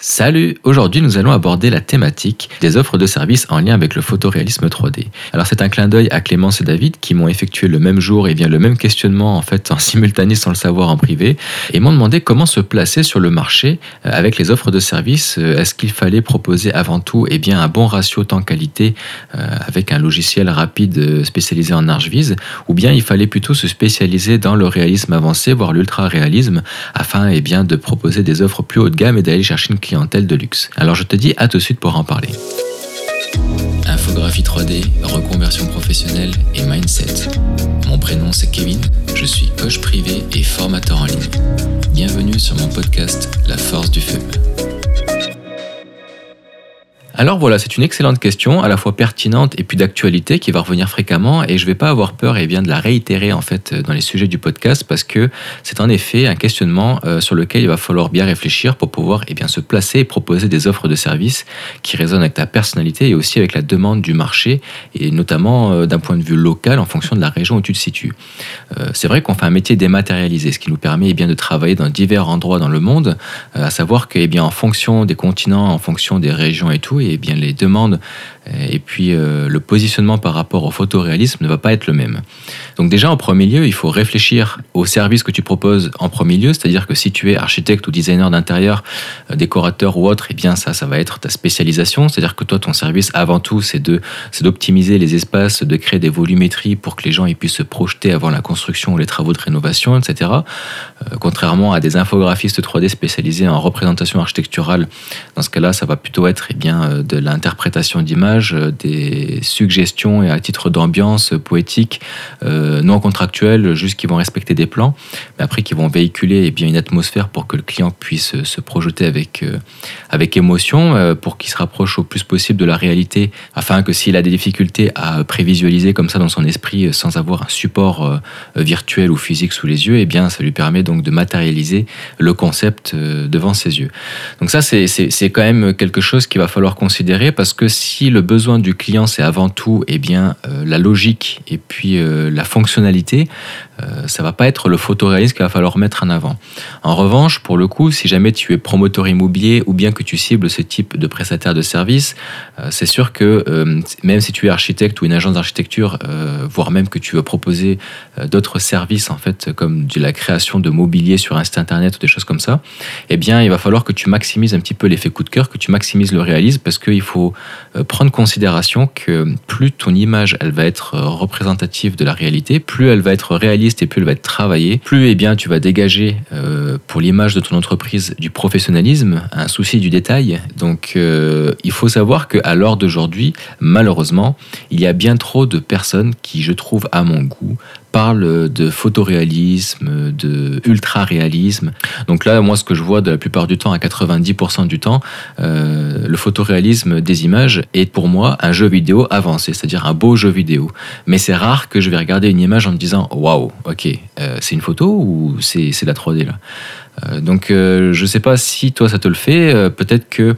Salut Aujourd'hui, nous allons aborder la thématique des offres de services en lien avec le photoréalisme 3D. Alors, c'est un clin d'œil à Clémence et David qui m'ont effectué le même jour et bien le même questionnement en fait en simultané sans le savoir en privé et m'ont demandé comment se placer sur le marché euh, avec les offres de services. Euh, est-ce qu'il fallait proposer avant tout et eh bien, un bon ratio temps-qualité euh, avec un logiciel rapide spécialisé en archviz ou bien il fallait plutôt se spécialiser dans le réalisme avancé, voire l'ultra-réalisme afin et eh bien, de proposer des offres plus haut de gamme et d'aller chercher une clientèle de luxe. Alors je te dis à tout de suite pour en parler. Infographie 3D, reconversion professionnelle et mindset. Mon prénom c'est Kevin, je suis coach privé et formateur en ligne. Bienvenue sur mon podcast La force du feu. Alors voilà, c'est une excellente question, à la fois pertinente et puis d'actualité qui va revenir fréquemment et je ne vais pas avoir peur et bien de la réitérer en fait dans les sujets du podcast parce que c'est en effet un questionnement euh, sur lequel il va falloir bien réfléchir pour pouvoir et bien se placer et proposer des offres de services qui résonnent avec ta personnalité et aussi avec la demande du marché et notamment euh, d'un point de vue local en fonction de la région où tu te situes. Euh, c'est vrai qu'on fait un métier dématérialisé, ce qui nous permet eh bien de travailler dans divers endroits dans le monde, à savoir que eh bien en fonction des continents, en fonction des régions et tout, et bien les demandes et puis euh, le positionnement par rapport au photoréalisme ne va pas être le même. Donc déjà en premier lieu, il faut réfléchir au service que tu proposes en premier lieu, c'est-à-dire que si tu es architecte ou designer d'intérieur, euh, décorateur ou autre, et eh bien ça, ça va être ta spécialisation, c'est-à-dire que toi ton service avant tout c'est d'optimiser les espaces, de créer des volumétries pour que les gens puissent se projeter avant la construction ou les travaux de rénovation, etc. contrairement à des infographistes 3D spécialisés en représentation architecturale, dans ce cas-là, ça va plutôt être eh bien de l'interprétation d'images euh, des suggestions et à titre d'ambiance poétique, euh, non contractuelle, juste qui vont respecter des plans, mais après qui vont véhiculer eh bien, une atmosphère pour que le client puisse se projeter avec, euh, avec émotion, pour qu'il se rapproche au plus possible de la réalité, afin que s'il a des difficultés à prévisualiser comme ça dans son esprit sans avoir un support virtuel ou physique sous les yeux, eh bien, ça lui permet donc de matérialiser le concept devant ses yeux. Donc ça, c'est quand même quelque chose qu'il va falloir considérer parce que si le besoin du client, c'est avant tout eh bien, euh, la logique et puis euh, la fonctionnalité, euh, ça va pas être le photoréalisme qu'il va falloir mettre en avant. En revanche, pour le coup, si jamais tu es promoteur immobilier ou bien que tu cibles ce type de prestataire de service, c'est sûr que même si tu es architecte ou une agence d'architecture, voire même que tu veux proposer d'autres services en fait comme de la création de mobilier sur un site internet ou des choses comme ça, eh bien il va falloir que tu maximises un petit peu l'effet coup de cœur, que tu maximises le réalisme parce qu'il faut prendre considération que plus ton image elle va être euh, représentative de la réalité, plus elle va être réaliste et plus elle va être travaillée, plus eh bien tu vas dégager euh, pour l'image de ton entreprise du professionnalisme, un souci du détail. Donc euh, il faut savoir qu'à l'heure d'aujourd'hui, malheureusement, il y a bien trop de personnes qui, je trouve, à mon goût, parle de photoréalisme, de ultra-réalisme. Donc là, moi, ce que je vois de la plupart du temps, à 90% du temps, euh, le photoréalisme des images est pour moi un jeu vidéo avancé, c'est-à-dire un beau jeu vidéo. Mais c'est rare que je vais regarder une image en me disant waouh, ok, euh, c'est une photo ou c'est la 3D là. Euh, donc, je ne sais pas si toi ça te le fait. Peut-être que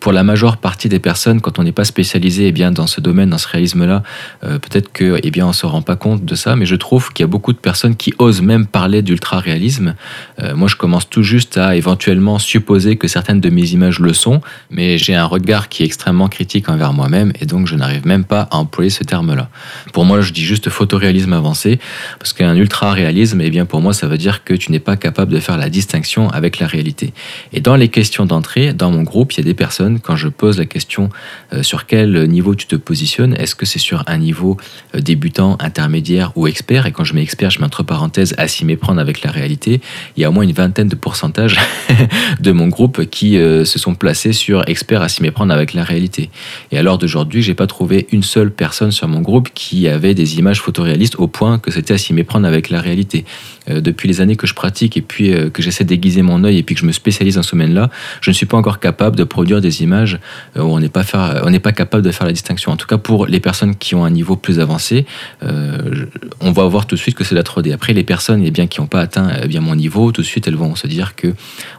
pour la majeure partie des personnes, quand on n'est pas spécialisé eh bien, dans ce domaine, dans ce réalisme-là, euh, peut-être que eh bien, on ne se rend pas compte de ça, mais je trouve qu'il y a beaucoup de personnes qui osent même parler d'ultra-réalisme. Euh, moi, je commence tout juste à éventuellement supposer que certaines de mes images le sont, mais j'ai un regard qui est extrêmement critique envers moi-même, et donc je n'arrive même pas à employer ce terme-là. Pour moi, je dis juste photoréalisme avancé, parce qu'un ultra-réalisme, eh bien, pour moi, ça veut dire que tu n'es pas capable de faire la distinction avec la réalité. Et dans les questions d'entrée, dans mon groupe, il y a des personnes quand je pose la question euh, sur quel niveau tu te positionnes, est-ce que c'est sur un niveau euh, débutant, intermédiaire ou expert? Et quand je mets expert, je mets entre parenthèses à s'y méprendre avec la réalité. Il y a au moins une vingtaine de pourcentages de mon groupe qui euh, se sont placés sur expert à s'y méprendre avec la réalité. Et à l'heure d'aujourd'hui, j'ai pas trouvé une seule personne sur mon groupe qui avait des images photoréalistes au point que c'était à s'y méprendre avec la réalité. Depuis les années que je pratique et puis que j'essaie d'aiguiser mon œil et puis que je me spécialise dans ce domaine-là, je ne suis pas encore capable de produire des images euh, où on n'est pas, on n'est pas capable de faire la distinction. En tout cas, pour les personnes qui ont un niveau plus avancé, euh, on va voir tout de suite que c'est la 3D. Après, les personnes eh bien, qui n'ont pas atteint eh bien, mon niveau, tout de suite, elles vont se dire que,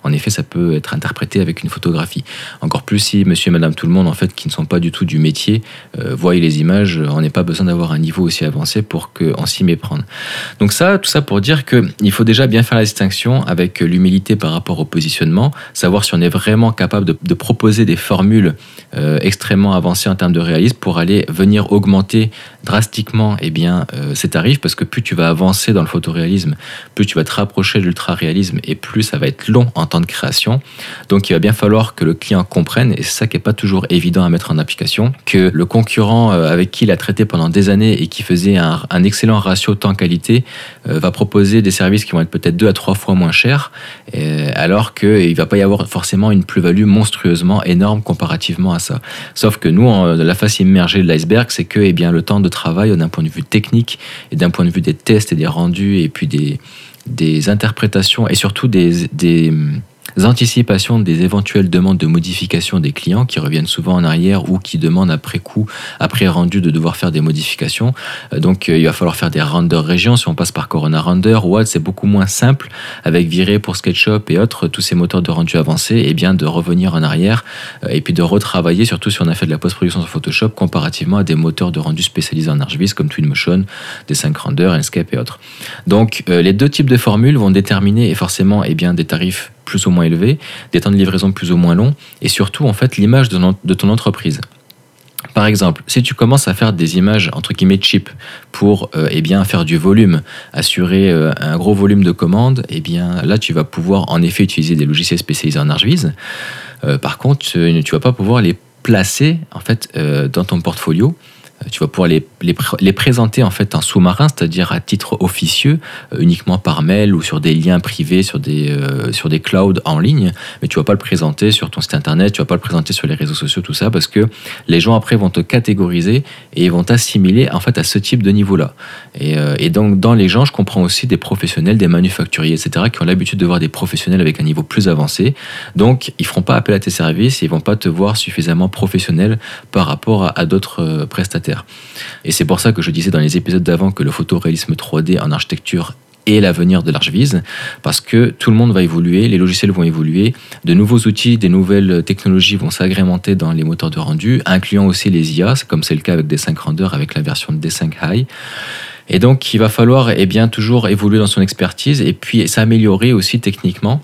en effet, ça peut être interprété avec une photographie. Encore plus si monsieur et madame tout le monde, en fait, qui ne sont pas du tout du métier, euh, voient les images, on n'est pas besoin d'avoir un niveau aussi avancé pour qu'on s'y méprenne. Donc ça, tout ça pour dire que qu'il faut déjà bien faire la distinction avec l'humilité par rapport au positionnement, savoir si on est vraiment capable de, proposer des formules euh, extrêmement avancées en termes de réalisme pour aller venir augmenter drastiquement eh bien, euh, ces tarifs, parce que plus tu vas avancer dans le photoréalisme, plus tu vas te rapprocher de l'ultra-réalisme et plus ça va être long en temps de création. Donc il va bien falloir que le client comprenne, et c'est ça qui n'est pas toujours évident à mettre en application, que le concurrent euh, avec qui il a traité pendant des années et qui faisait un, excellent ratio temps-qualité va proposer des services qui vont être peut-être deux à trois fois moins chers, alors qu'il ne va pas y avoir forcément une plus-value monstrueusement énorme comparativement à ça. Sauf que nous, la face immergée de l'iceberg, c'est que eh bien, le temps de travail d'un point de vue technique et d'un point de vue des tests et des rendus et puis des, des interprétations et surtout des, des anticipations des éventuelles demandes de modification des clients qui reviennent souvent en arrière ou qui demandent après coup, après rendu, de devoir faire des modifications. Euh, donc euh, il va falloir faire des renders régions si on passe par Corona Render. WAD c'est beaucoup moins simple avec Viré pour SketchUp et autres, tous ces moteurs de rendu avancés, et bien de revenir en arrière euh, et puis de retravailler, surtout si on a fait de la post-production sur Photoshop comparativement à des moteurs de rendu spécialisés en ArchViz comme Twinmotion, des 5 Render, Enscape et autres. Donc les deux types de formules vont déterminer et forcément et bien, des tarifs plus ou moins élevés, des temps de livraison plus ou moins longs, et surtout en fait l'image de, ton entreprise. Par exemple, si tu commences à faire des images entre guillemets cheap pour euh, eh bien faire du volume, assurer euh, un gros volume de commandes, eh bien là tu vas pouvoir en effet utiliser des logiciels spécialisés en ArchViz. Euh, par contre, tu ne vas pas pouvoir les placer en fait dans ton portfolio euh, tu vas pouvoir les, les, présenter en fait en sous-marin, c'est-à-dire à titre officieux, euh, uniquement par mail ou sur des liens privés, sur des, euh, sur des clouds en ligne, mais tu vas pas le présenter sur ton site internet, tu vas pas le présenter sur les réseaux sociaux, tout ça, parce que les gens après vont te catégoriser et vont t'assimiler en fait à ce type de niveau-là. Et, et, donc dans les gens, je comprends aussi des professionnels, des manufacturiers, etc., qui ont l'habitude de voir des professionnels avec un niveau plus avancé. Donc ils feront pas appel à tes services, ils vont pas te voir suffisamment professionnel par rapport à d'autres prestataires et c'est pour ça que je disais dans les épisodes d'avant que le photoréalisme 3D en architecture est l'avenir de l'Archviz, parce que tout le monde va évoluer, les logiciels vont évoluer, de nouveaux outils, des nouvelles technologies vont s'agrémenter dans les moteurs de rendu, incluant aussi les IA, comme c'est le cas avec D5 Render, avec la version D5 High. Et donc, il va falloir eh bien, toujours évoluer dans son expertise et puis s'améliorer aussi techniquement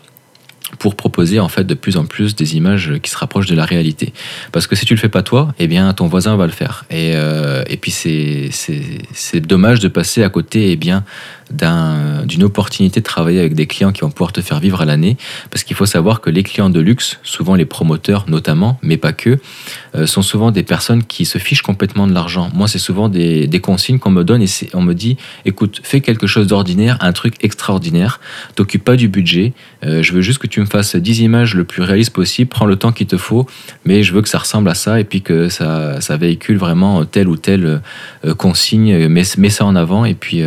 pour proposer en fait de plus en plus des images qui se rapprochent de la réalité. Parce que si tu le fais pas toi, eh bien ton voisin va le faire. Et, euh, et puis c'est, dommage de passer à côté eh bien, d'une opportunité de travailler avec des clients qui vont pouvoir te faire vivre à l'année. Parce qu'il faut savoir que les clients de luxe, souvent les promoteurs notamment, mais pas que, euh, sont souvent des personnes qui se fichent complètement de l'argent. Moi, c'est souvent des, consignes qu'on me donne et on me dit, écoute, fais quelque chose d'ordinaire, un truc extraordinaire, t'occupe pas du budget, euh, je veux juste que tu me fasses 10 images le plus réaliste possible, prends le temps qu'il te faut, mais je veux que ça ressemble à ça et puis que ça, ça véhicule vraiment telle ou telle euh, consigne, mets, mets, ça en avant et puis...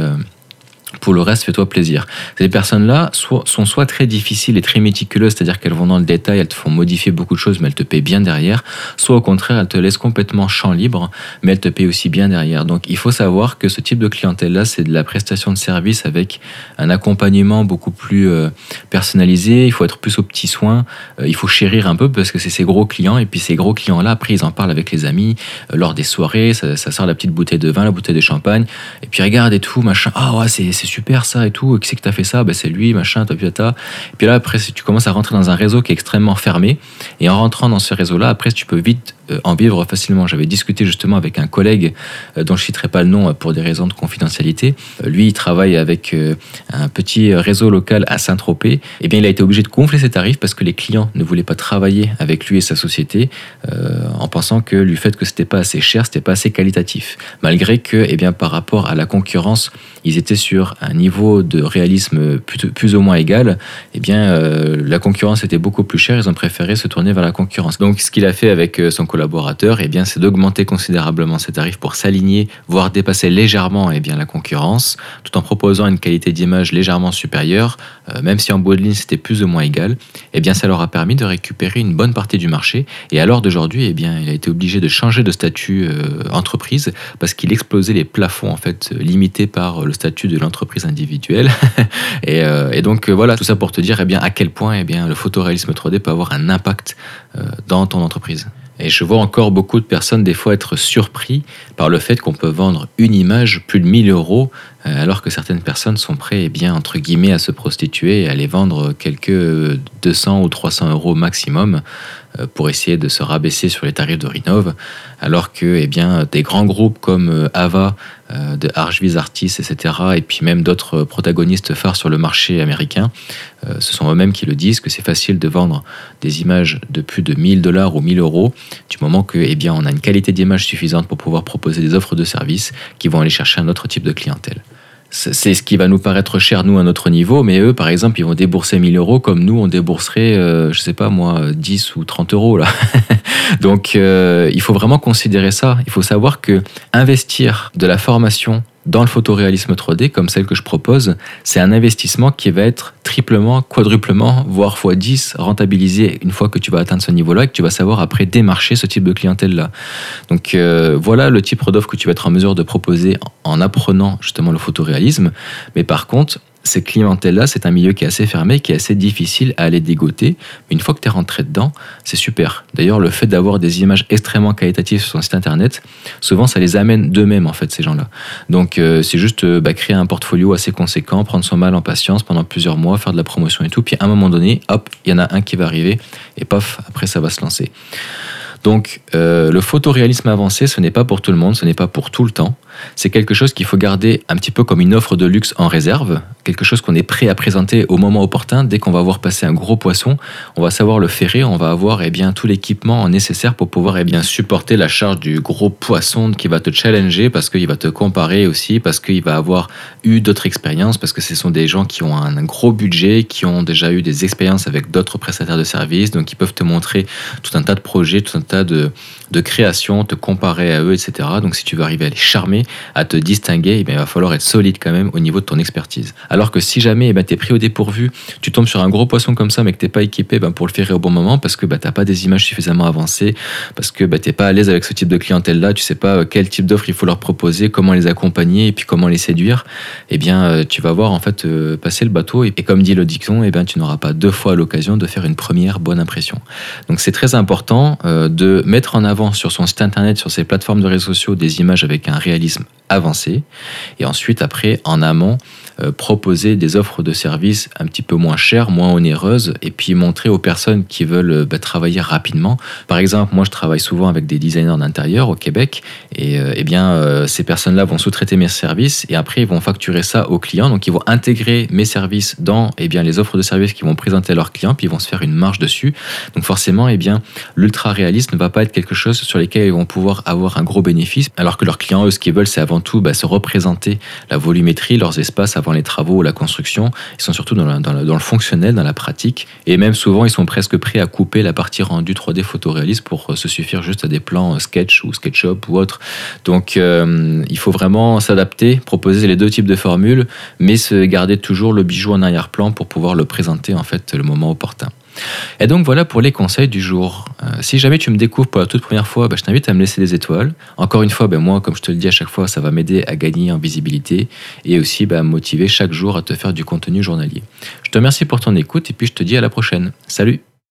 Pour le reste, fais-toi plaisir. Ces personnes-là sont soit très difficiles et très méticuleuses, c'est-à-dire qu'elles vont dans le détail, elles te font modifier beaucoup de choses, mais elles te payent bien derrière. Soit au contraire, elles te laissent complètement champ libre, mais elles te payent aussi bien derrière. Donc il faut savoir que ce type de clientèle-là, c'est de la prestation de service avec un accompagnement beaucoup plus euh, personnalisé. Il faut être plus aux petits soins. Euh, il faut chérir un peu parce que c'est ces gros clients. Et puis ces gros clients-là, après, ils en parlent avec les amis euh, lors des soirées. Ça, ça, sort la petite bouteille de vin, la bouteille de champagne. Et puis regarde et tout, machin. Ah ouais, c'est super ça et tout, qui c'est que t'as fait ça? Ben, C'est lui, machin, tapiotta. Et puis là, après, tu commences à rentrer dans un réseau qui est extrêmement fermé, et en rentrant dans ce réseau-là, après, tu peux vite en vivre facilement. J'avais discuté justement avec un collègue euh, dont je ne citerai pas le nom euh, pour des raisons de confidentialité. Lui, il travaille avec un petit réseau local à Saint-Tropez. Et eh bien, il a été obligé de gonfler ses tarifs parce que les clients ne voulaient pas travailler avec lui et sa société en pensant que le fait que c'était pas assez cher, c'était pas assez qualitatif. Malgré que, et eh bien, par rapport à la concurrence, ils étaient sur un niveau de réalisme plus, ou moins égal. Et eh bien, la concurrence était beaucoup plus chère. Ils ont préféré se tourner vers la concurrence. Donc, ce qu'il a fait avec son collaborateurs, eh c'est d'augmenter considérablement ses tarifs pour s'aligner, voire dépasser légèrement eh bien, la concurrence, tout en proposant une qualité d'image légèrement supérieure, euh, même si en bout de ligne c'était plus ou moins égal. Eh bien, ça leur a permis de récupérer une bonne partie du marché. Et à l'heure d'aujourd'hui, eh il a été obligé de changer de statut euh, entreprise parce qu'il explosait les plafonds en fait limités par le statut de l'entreprise individuelle. et, euh, et, donc voilà, tout ça pour te dire eh bien, à quel point eh bien, le photoréalisme 3D peut avoir un impact dans ton entreprise. Et je vois encore beaucoup de personnes des fois être surpris par le fait qu'on peut vendre une image plus de 1000 euros euh, alors que certaines personnes sont prêtes, eh bien, entre guillemets, à se prostituer et à les vendre quelques 200 ou 300 euros maximum pour essayer de se rabaisser sur les tarifs de Rinov, alors que eh bien, des grands groupes comme euh, Ava, de Archviz Artis, etc., et puis même d'autres protagonistes phares sur le marché américain, ce sont eux-mêmes qui le disent, que c'est facile de vendre des images de plus de 1000 dollars ou 1000 euros, du moment que eh bien, on a une qualité d'image suffisante pour pouvoir proposer des offres de services qui vont aller chercher un autre type de clientèle c'est ce qui va nous paraître cher, nous, à notre niveau, mais eux, par exemple, ils vont débourser 1000 euros comme nous, on débourserait, euh, je sais pas moi, 10 ou 30 euros. Là. Donc, euh, il faut vraiment considérer ça. Il faut savoir que investir de la formation dans le photoréalisme 3D, comme celle que je propose, c'est un investissement qui va être triplement, quadruplement, voire x 10 rentabilisé une fois que tu vas atteindre ce niveau-là et que tu vas savoir après démarcher ce type de clientèle-là. Donc euh, voilà le type d'offre que tu vas être en mesure de proposer en apprenant justement le photoréalisme. Mais par contre, ces clientèles-là, c'est un milieu qui est assez fermé, qui est assez difficile à aller dégoter. Mais une fois que tu es rentré dedans, c'est super. D'ailleurs, le fait d'avoir des images extrêmement qualitatives sur son site internet, souvent ça les amène d'eux-mêmes, en fait, ces gens-là. Donc, euh, c'est juste euh, bah, créer un portfolio assez conséquent, prendre son mal en patience pendant plusieurs mois, faire de la promotion et tout. Puis à un moment donné, hop, il y en a un qui va arriver et paf, après ça va se lancer. Donc, euh, le photoréalisme avancé, ce n'est pas pour tout le monde, ce n'est pas pour tout le temps c'est quelque chose qu'il faut garder un petit peu comme une offre de luxe en réserve, quelque chose qu'on est prêt à présenter au moment opportun. Dès qu'on va voir passer un gros poisson, on va savoir le ferrer, on va avoir eh bien, tout l'équipement nécessaire pour pouvoir eh bien, supporter la charge du gros poisson qui va te challenger parce qu'il va te comparer aussi, parce qu'il va avoir eu d'autres expériences, parce que ce sont des gens qui ont un, gros budget, qui ont déjà eu des expériences avec d'autres prestataires de services, donc ils peuvent te montrer tout un tas de projets, tout un tas de, de créations, te comparer à eux, etc. Donc si tu veux arriver à les charmer, à te distinguer, eh il va falloir être solide quand même au niveau de ton expertise. Alors que si jamais eh ben, tu es pris au dépourvu, tu tombes sur un gros poisson comme ça, mais que tu n'es pas équipé ben, pour le faire au bon moment, parce que ben, tu n'as pas des images suffisamment avancées, parce que ben, tu n'es pas à l'aise avec ce type de clientèle-là, tu sais pas euh, quel type d'offre il faut leur proposer, comment les accompagner et puis comment les séduire, eh bien, euh, tu vas voir en fait euh, passer le bateau. Et, comme dit le dicton, eh bien, tu n'auras pas deux fois l'occasion de faire une première bonne impression. Donc c'est très important de mettre en avant sur son site internet, sur ses plateformes de réseaux sociaux, des images avec un réalisme diesem avancé. Et ensuite, après, en amont, euh, proposer des offres de services un petit peu moins chères, moins onéreuses, et puis montrer aux personnes qui veulent euh, bah, travailler rapidement. Par exemple, moi, je travaille souvent avec des designers d'intérieur au Québec, et euh, eh bien, ces personnes-là vont sous-traiter mes services, et après, ils vont facturer ça aux clients. Donc, ils vont intégrer mes services dans eh bien, les offres de services qu'ils vont présenter à leurs clients, puis ils vont se faire une marge dessus. Donc, forcément, eh bien, l'ultra réaliste ne va pas être quelque chose sur lequel ils vont pouvoir avoir un gros bénéfice, alors que leurs clients, eux, ce qu'ils veulent, c'est avant tout bah, se représenter la volumétrie, leurs espaces les travaux ou la construction, ils sont surtout dans, le fonctionnel, dans la pratique, et même souvent ils sont presque prêts à couper la partie rendue 3D photoréaliste pour euh, se suffire juste à des plans euh, sketch ou SketchUp ou autre. Donc euh, il faut vraiment s'adapter, proposer les deux types de formules, mais se garder toujours le bijou en arrière-plan pour pouvoir le présenter en fait le moment opportun. Et donc voilà pour les conseils du jour. Euh, si jamais tu me découvres pour la toute première fois, bah, je t'invite à me laisser des étoiles. Encore une fois, bah, moi, comme je te le dis à chaque fois, ça va m'aider à gagner en visibilité et aussi bah, à me motiver chaque jour à te faire du contenu journalier. Je te remercie pour ton écoute et puis je te dis à la prochaine. Salut